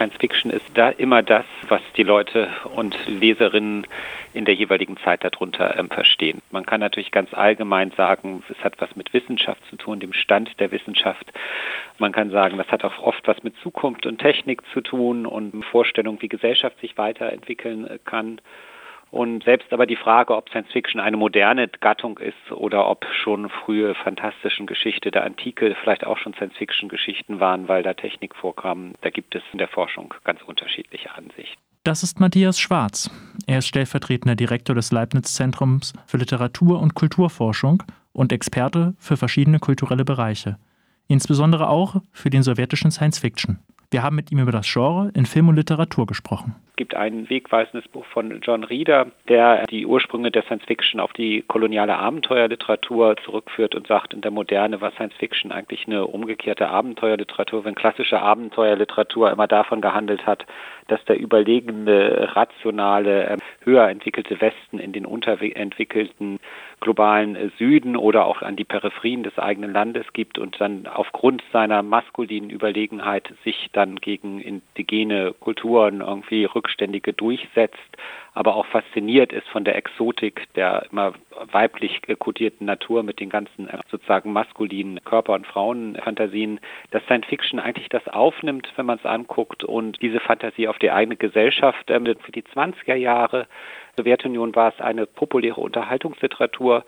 Science Fiction ist da immer das, was die Leute und Leserinnen in der jeweiligen Zeit darunter ähm, verstehen. Man kann natürlich ganz allgemein sagen, es hat was mit Wissenschaft zu tun, dem Stand der Wissenschaft. Man kann sagen, das hat auch oft was mit Zukunft und Technik zu tun und Vorstellung, wie Gesellschaft sich weiterentwickeln äh, kann. Und selbst aber die Frage, ob Science Fiction eine moderne Gattung ist oder ob schon frühe fantastischen Geschichte der Antike vielleicht auch schon Science Fiction Geschichten waren, weil da Technik vorkam, da gibt es in der Forschung ganz unterschiedliche Ansichten. Das ist Matthias Schwarz. Er ist stellvertretender Direktor des Leibniz-Zentrums für Literatur- und Kulturforschung und Experte für verschiedene kulturelle Bereiche, insbesondere auch für den sowjetischen Science Fiction. Wir haben mit ihm über das Genre in Film und Literatur gesprochen. Es gibt ein wegweisendes Buch von John Reeder, der die Ursprünge der Science Fiction auf die koloniale Abenteuerliteratur zurückführt und sagt, in der Moderne war Science Fiction eigentlich eine umgekehrte Abenteuerliteratur, wenn klassische Abenteuerliteratur immer davon gehandelt hat, dass der überlegene, rationale, ähm, höher entwickelte Westen in den unterentwickelten globalen Süden oder auch an die Peripherien des eigenen Landes gibt und dann aufgrund seiner maskulinen Überlegenheit sich dann gegen indigene Kulturen irgendwie rückständige durchsetzt, aber auch fasziniert ist von der Exotik der immer weiblich kodierten Natur mit den ganzen äh, sozusagen maskulinen Körper- und Frauenfantasien, dass Science Fiction eigentlich das aufnimmt, wenn man es anguckt und diese Fantasie auf die eigene Gesellschaft ähm, für die 20er Jahre. Sowjetunion war es eine populäre Unterhaltungsliteratur,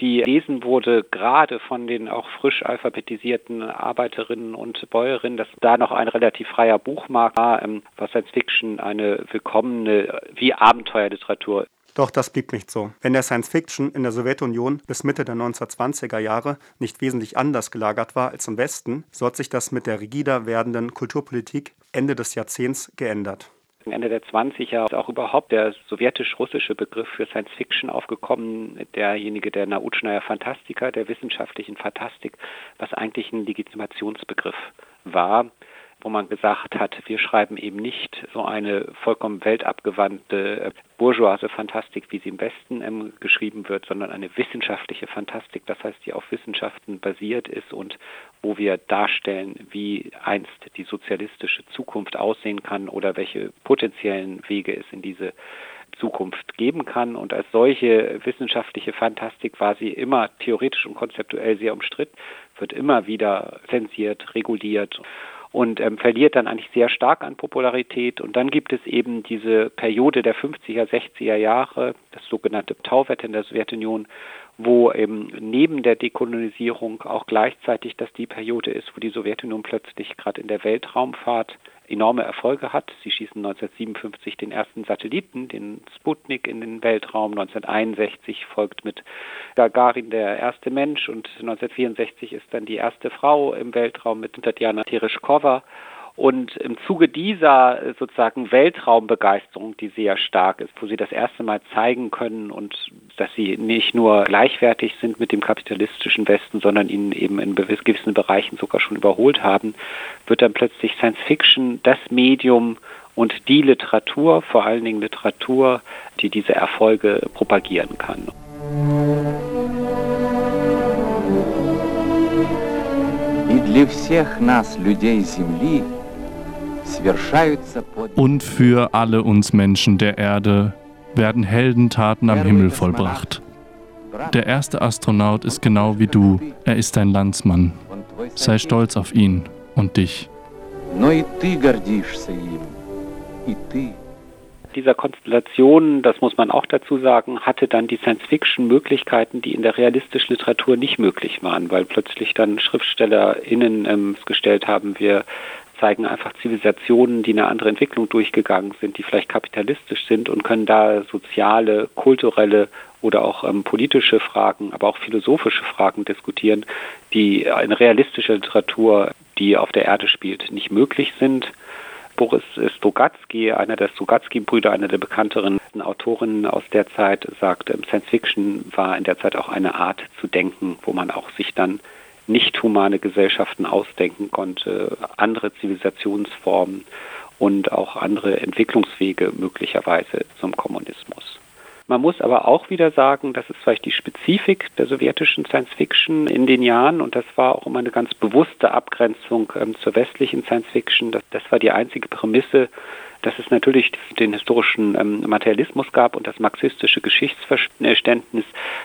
die lesen wurde, gerade von den auch frisch alphabetisierten Arbeiterinnen und Bäuerinnen, dass da noch ein relativ freier Buchmarkt war, ähm, was Science Fiction eine willkommene wie Abenteuerliteratur doch das blieb nicht so. Wenn der Science Fiction in der Sowjetunion bis Mitte der 1920er Jahre nicht wesentlich anders gelagert war als im Westen, so hat sich das mit der rigider werdenden Kulturpolitik Ende des Jahrzehnts geändert. Ende der 20er ist auch überhaupt der sowjetisch-russische Begriff für Science Fiction aufgekommen, derjenige der Nautschnaya Fantastika, der wissenschaftlichen Fantastik, was eigentlich ein Legitimationsbegriff war wo man gesagt hat, wir schreiben eben nicht so eine vollkommen weltabgewandte äh, bourgeoise Fantastik, wie sie im Westen ähm, geschrieben wird, sondern eine wissenschaftliche Fantastik, das heißt, die auf Wissenschaften basiert ist und wo wir darstellen, wie einst die sozialistische Zukunft aussehen kann oder welche potenziellen Wege es in diese Zukunft geben kann. Und als solche wissenschaftliche Fantastik war sie immer theoretisch und konzeptuell sehr umstritten, wird immer wieder zensiert, reguliert und ähm, verliert dann eigentlich sehr stark an Popularität. Und dann gibt es eben diese Periode der 50er, 60er Jahre, das sogenannte Tauwetter in der Sowjetunion, wo eben neben der Dekolonisierung auch gleichzeitig das die Periode ist, wo die Sowjetunion plötzlich gerade in der Weltraumfahrt enorme Erfolge hat. Sie schießen 1957 den ersten Satelliten, den Sputnik, in den Weltraum. 1961 folgt mit Gagarin der erste Mensch und 1964 ist dann die erste Frau im Weltraum mit Tatjana Tereshkova. Und im Zuge dieser äh, sozusagen Weltraumbegeisterung, die sehr stark ist, wo sie das erste Mal zeigen können und dass sie nicht nur gleichwertig sind mit dem kapitalistischen Westen, sondern ihn eben in gewissen Bereichen sogar schon überholt haben, wird dann plötzlich Science Fiction das Medium und die Literatur, vor allen Dingen Literatur, die diese Erfolge propagieren kann. И для всех нас, людей Земли, und für alle uns Menschen der Erde werden Heldentaten am Himmel vollbracht. Der erste Astronaut ist genau wie du, er ist dein Landsmann. Sei stolz auf ihn und dich. Dieser Konstellation, das muss man auch dazu sagen, hatte dann die Science-Fiction Möglichkeiten, die in der realistischen Literatur nicht möglich waren, weil plötzlich dann SchriftstellerInnen ähm, gestellt haben, wir zeigen einfach Zivilisationen, die eine andere Entwicklung durchgegangen sind, die vielleicht kapitalistisch sind und können da soziale, kulturelle oder auch ähm, politische Fragen, aber auch philosophische Fragen diskutieren, die in realistischer Literatur, die auf der Erde spielt, nicht möglich sind. Boris Strugatsky, einer der Strugatsky-Brüder, einer der bekannteren Autorinnen aus der Zeit, sagt, ähm, Science Fiction war in der Zeit auch eine Art zu denken, wo man auch sich dann nicht humane Gesellschaften ausdenken konnte, andere Zivilisationsformen und auch andere Entwicklungswege möglicherweise zum Kommunismus. Man muss aber auch wieder sagen, das ist vielleicht die Spezifik der sowjetischen Science Fiction in den Jahren und das war auch immer eine ganz bewusste Abgrenzung ähm, zur westlichen Science Fiction. Das, das war die einzige Prämisse, dass es natürlich den historischen ähm, Materialismus gab und das marxistische Geschichtsverständnis.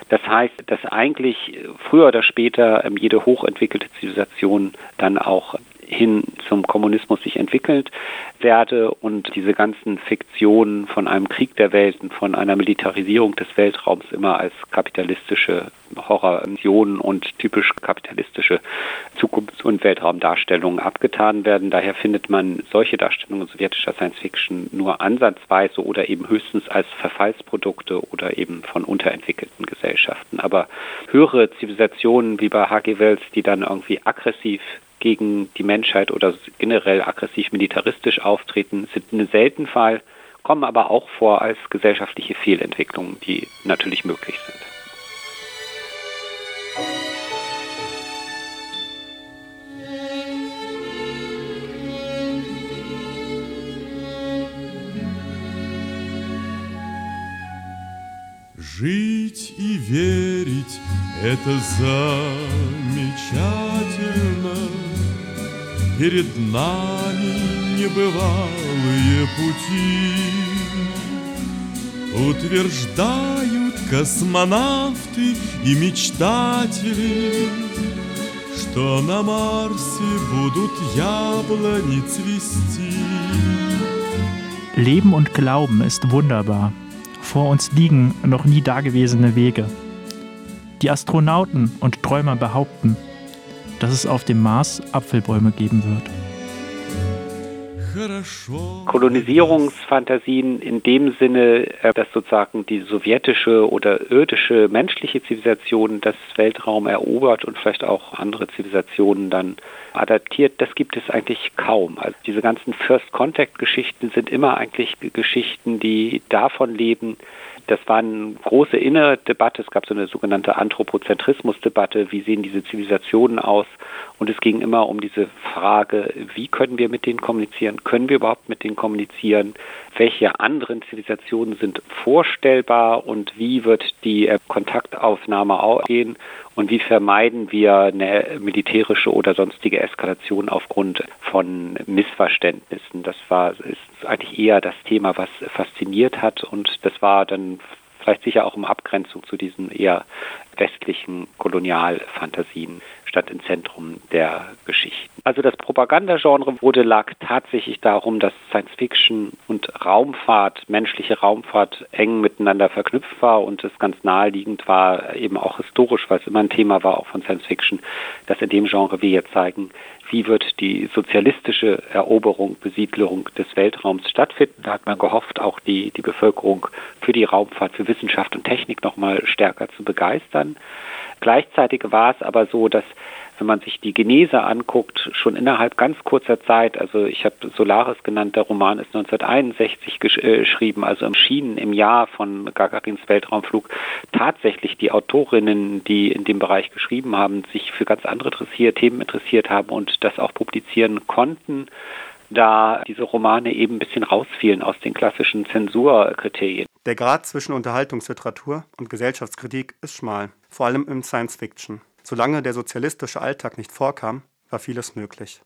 Das heißt, dass eigentlich früher oder später ähm, jede hochentwickelte Zivilisation dann auch hin zum Kommunismus sich entwickelt werde und diese ganzen Fiktionen von einem Krieg der Welten, von einer Militarisierung des Weltraums immer als kapitalistische Horrorvisionen und typisch kapitalistische Zukunfts- und Weltraumdarstellungen abgetan werden. Daher findet man solche Darstellungen sowjetischer Science Fiction nur ansatzweise oder eben höchstens als Verfallsprodukte oder eben von unterentwickelten Gesellschaften. Aber höhere Zivilisationen wie bei H.G. Wells, die dann irgendwie aggressiv gegen die Menschheit oder generell aggressiv militaristisch auftreten, sind ein selten Fall, kommen aber auch vor als gesellschaftliche Fehlentwicklungen, die natürlich möglich sind. Жить и верить — это замечательно. Перед нами небывалые пути Утверждают космонавты и мечтатели Что на Марсе будут яблони цвести Leben und Glauben ist wunderbar. Vor uns liegen noch nie dagewesene Wege. Die Astronauten und Träumer behaupten, dass es auf dem Mars Apfelbäume geben wird. Kolonisierungsfantasien in dem Sinne, äh, dass sozusagen die sowjetische oder irdische menschliche Zivilisation das Weltraum erobert und vielleicht auch andere Zivilisationen dann adaptiert, das gibt es eigentlich kaum. Also diese ganzen First Contact Geschichten sind immer eigentlich Geschichten, die davon leben, das war eine große innere Debatte. Es gab so eine sogenannte Anthropozentrismus-Debatte. Wie sehen diese Zivilisationen aus? Und es ging immer um diese Frage, wie können wir mit denen kommunizieren? Können wir überhaupt mit denen kommunizieren? Welche anderen Zivilisationen sind vorstellbar und wie wird die äh, Kontaktaufnahme aussehen? Und wie vermeiden wir eine militärische oder sonstige Eskalation aufgrund von Missverständnissen? Das war ist eigentlich eher das Thema, was fasziniert hat. Und das war dann vielleicht sicher auch in Abgrenzung zu diesen eher westlichen Kolonialfantasien stand im Zentrum der Geschichten. Also das Propagandagenre wurde lag tatsächlich darum, dass Science Fiction und Raumfahrt, menschliche Raumfahrt eng miteinander verknüpft war und es ganz naheliegend war, eben auch historisch, weil es immer ein Thema war, auch von Science Fiction, dass in dem Genre wir jetzt zeigen, wie wird die sozialistische Eroberung, Besiedlung des Weltraums stattfinden. Da hat man gehofft, auch die, die Bevölkerung für die Raumfahrt, für Wissenschaft und Technik nochmal stärker zu begeistern. Gleichzeitig war es aber so, dass wenn man sich die Genese anguckt, schon innerhalb ganz kurzer Zeit, also ich habe Solaris genannt, der Roman ist 1961 äh, geschrieben, also erschienen im Jahr von Gagarins Weltraumflug, tatsächlich die Autorinnen, die in dem Bereich geschrieben haben, sich für ganz andere Themen interessiert haben und das auch publizieren konnten da diese Romane eben ein bisschen rausfielen aus den klassischen Zensurkriterien. Der Grad zwischen Unterhaltungsliteratur und Gesellschaftskritik ist schmal, vor allem im Science Fiction. Solange der sozialistische Alltag nicht vorkam, war vieles möglich.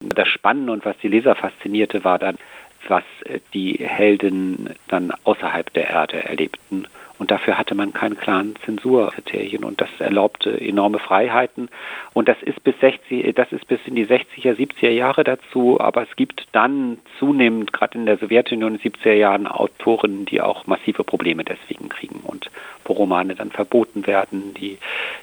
Das Spannende und was die Leser faszinierte, war dann, was die Helden dann außerhalb der Erde erlebten und dafür hatte man keine klaren Zensurkriterien und das erlaubte enorme Freiheiten. Und das ist bis 60, das ist bis in die 60er, 70er Jahre dazu, aber es gibt dann zunehmend, gerade in der Sowjetunion in den 70er Jahren, Autoren, die auch massive Probleme deswegen kriegen und wo Romane dann verboten werden, die,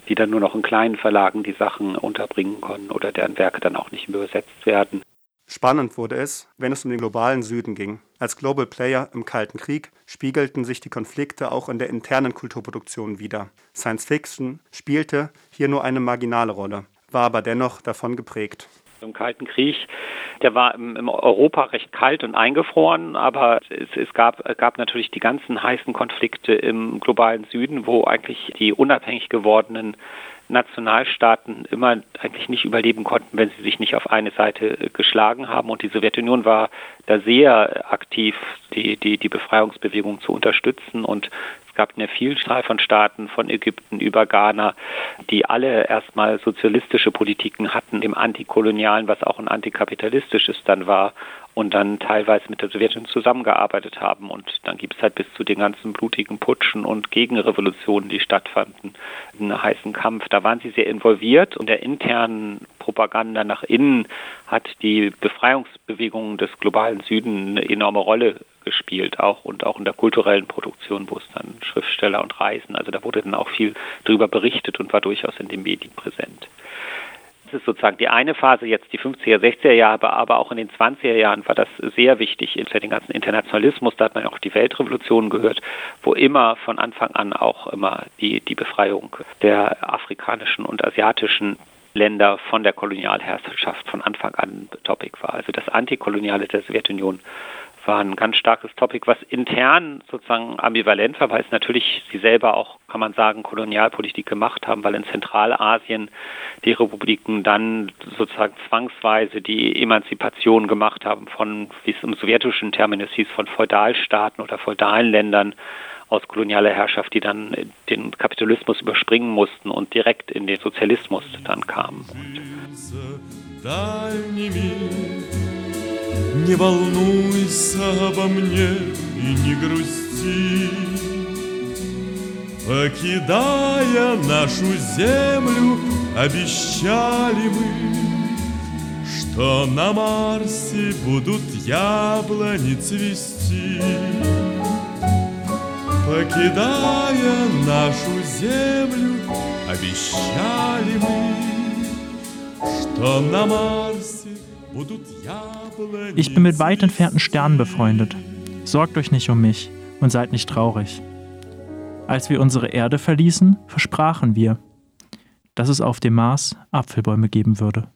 die dann nur noch in kleinen Verlagen die Sachen unterbringen können oder deren Werke dann auch nicht übersetzt werden. Spannend wurde es, wenn es um den globalen Süden ging. Als Global Player im Kalten Krieg spiegelten sich die Konflikte auch in der internen Kulturproduktion wider. Science Fiction spielte hier nur eine marginale Rolle, war aber dennoch davon geprägt. Im Kalten Krieg, der war im, Europa recht kalt und eingefroren, aber es, es gab, gab natürlich die ganzen heißen Konflikte im globalen Süden, wo eigentlich die unabhängig gewordenen Nationalstaaten immer eigentlich nicht überleben konnten, wenn sie sich nicht auf eine Seite äh, geschlagen haben. Und die Sowjetunion war da sehr aktiv, die, die, die Befreiungsbewegung zu unterstützen. Und gab eine Vielzahl von Staaten, von Ägypten über Ghana, die alle erstmal sozialistische Politiken hatten, im antikolonialen, was auch ein antikapitalistisches dann war und dann teilweise mit der Sowjetunion zusammengearbeitet haben. Und dann gibt es halt bis zu den ganzen blutigen Putschen und Gegenrevolutionen, die stattfanden, einen heißen Kampf. Da waren sie sehr involviert und der internen Propaganda nach innen hat die Befreiungsbewegung des globalen Süden eine enorme Rolle gespielt, auch und auch in der kulturellen Produktion, wo es dann Schriftsteller und Reisen, also da wurde dann auch viel darüber berichtet und war durchaus in den Medien präsent. Das ist sozusagen die eine Phase, jetzt die 50er, 60er Jahre, aber auch in den 20er Jahren war das sehr wichtig, für den ganzen Internationalismus, da hat man auch die Weltrevolution gehört, wo immer von Anfang an auch immer die, die Befreiung der afrikanischen und asiatischen Länder von der Kolonialherrschaft von Anfang an Topic war. Also das Antikoloniale der Sowjetunion war ein ganz starkes Topic, was intern sozusagen ambivalent war, weil es natürlich sie selber auch, kann man sagen, Kolonialpolitik gemacht haben, weil in Zentralasien die Republiken dann sozusagen zwangsweise die Emanzipation gemacht haben von, wie es im sowjetischen Terminus hieß, von Feudalstaaten oder feudalen Ländern aus kolonialer Herrschaft, die dann den Kapitalismus überspringen mussten und direkt in den Sozialismus dann kamen. Не волнуйся обо мне и не грусти. Покидая нашу землю, обещали мы, Что на Марсе будут яблони цвести. Покидая нашу землю, обещали мы, Что на Марсе Ich bin mit weit entfernten Sternen befreundet. Sorgt euch nicht um mich und seid nicht traurig. Als wir unsere Erde verließen, versprachen wir, dass es auf dem Mars Apfelbäume geben würde.